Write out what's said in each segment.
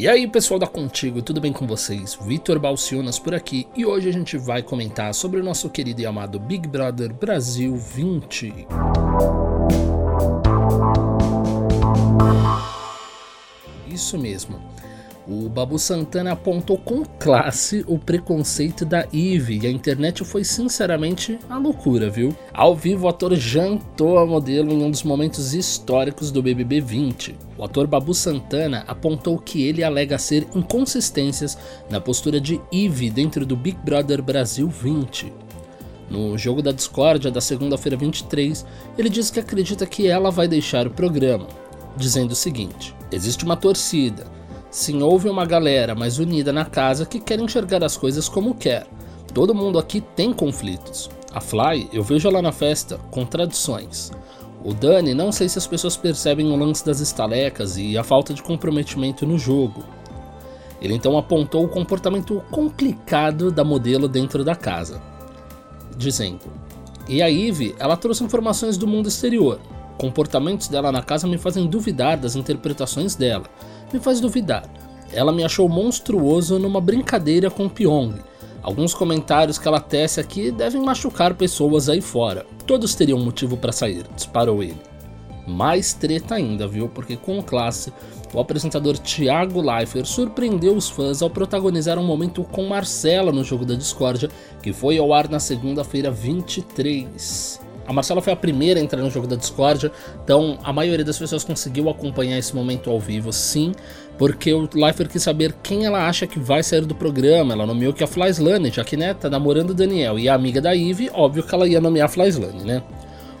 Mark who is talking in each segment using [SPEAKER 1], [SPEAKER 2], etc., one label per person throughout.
[SPEAKER 1] E aí pessoal da Contigo, tudo bem com vocês? Vitor Balcionas por aqui e hoje a gente vai comentar sobre o nosso querido e amado Big Brother Brasil 20. Isso mesmo. O Babu Santana apontou com classe o preconceito da Eve e a internet foi sinceramente a loucura, viu? Ao vivo, o ator jantou a modelo em um dos momentos históricos do BBB 20. O ator Babu Santana apontou que ele alega ser inconsistências na postura de Eve dentro do Big Brother Brasil 20. No jogo da discórdia da segunda-feira 23, ele diz que acredita que ela vai deixar o programa, dizendo o seguinte: Existe uma torcida Sim, houve uma galera mais unida na casa que quer enxergar as coisas como quer. Todo mundo aqui tem conflitos. A Fly, eu vejo ela na festa, contradições. O Dani, não sei se as pessoas percebem o lance das estalecas e a falta de comprometimento no jogo. Ele então apontou o comportamento complicado da modelo dentro da casa, dizendo: E a Eve, ela trouxe informações do mundo exterior. Comportamentos dela na casa me fazem duvidar das interpretações dela me faz duvidar. Ela me achou monstruoso numa brincadeira com Pyong. Alguns comentários que ela tece aqui devem machucar pessoas aí fora. Todos teriam motivo para sair, disparou ele. Mais treta ainda, viu? Porque com classe, o apresentador Thiago Leifert surpreendeu os fãs ao protagonizar um momento com Marcela no jogo da discórdia, que foi ao ar na segunda-feira 23. A Marcela foi a primeira a entrar no jogo da Discord, então a maioria das pessoas conseguiu acompanhar esse momento ao vivo, sim, porque o Lifer quis saber quem ela acha que vai sair do programa. Ela nomeou que a Flyslane, já que né, tá namorando o Daniel e a amiga da Eve, óbvio que ela ia nomear a Flyslane, né?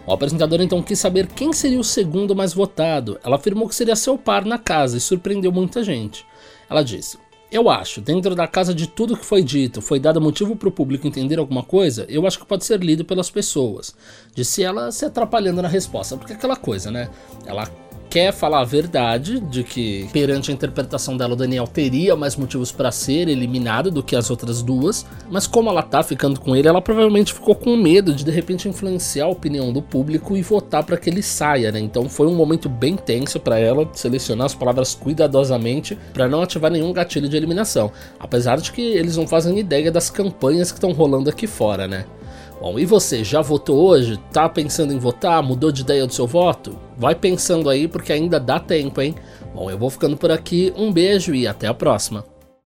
[SPEAKER 1] O apresentador então quis saber quem seria o segundo mais votado. Ela afirmou que seria seu par na casa e surpreendeu muita gente. Ela disse: eu acho, dentro da casa de tudo que foi dito, foi dado motivo para o público entender alguma coisa, eu acho que pode ser lido pelas pessoas. Disse ela se atrapalhando na resposta, porque é aquela coisa, né? Ela quer falar a verdade de que, perante a interpretação dela, o Daniel teria mais motivos para ser eliminado do que as outras duas, mas como ela tá ficando com ele, ela provavelmente ficou com medo de de repente influenciar a opinião do público e votar para que ele saia, né? Então foi um momento bem tenso para ela selecionar as palavras cuidadosamente para não ativar nenhum gatilho de eliminação, apesar de que eles não fazem ideia das campanhas que estão rolando aqui fora, né? Bom, e você, já votou hoje? Tá pensando em votar? Mudou de ideia do seu voto? Vai pensando aí porque ainda dá tempo, hein? Bom, eu vou ficando por aqui, um beijo e até a próxima.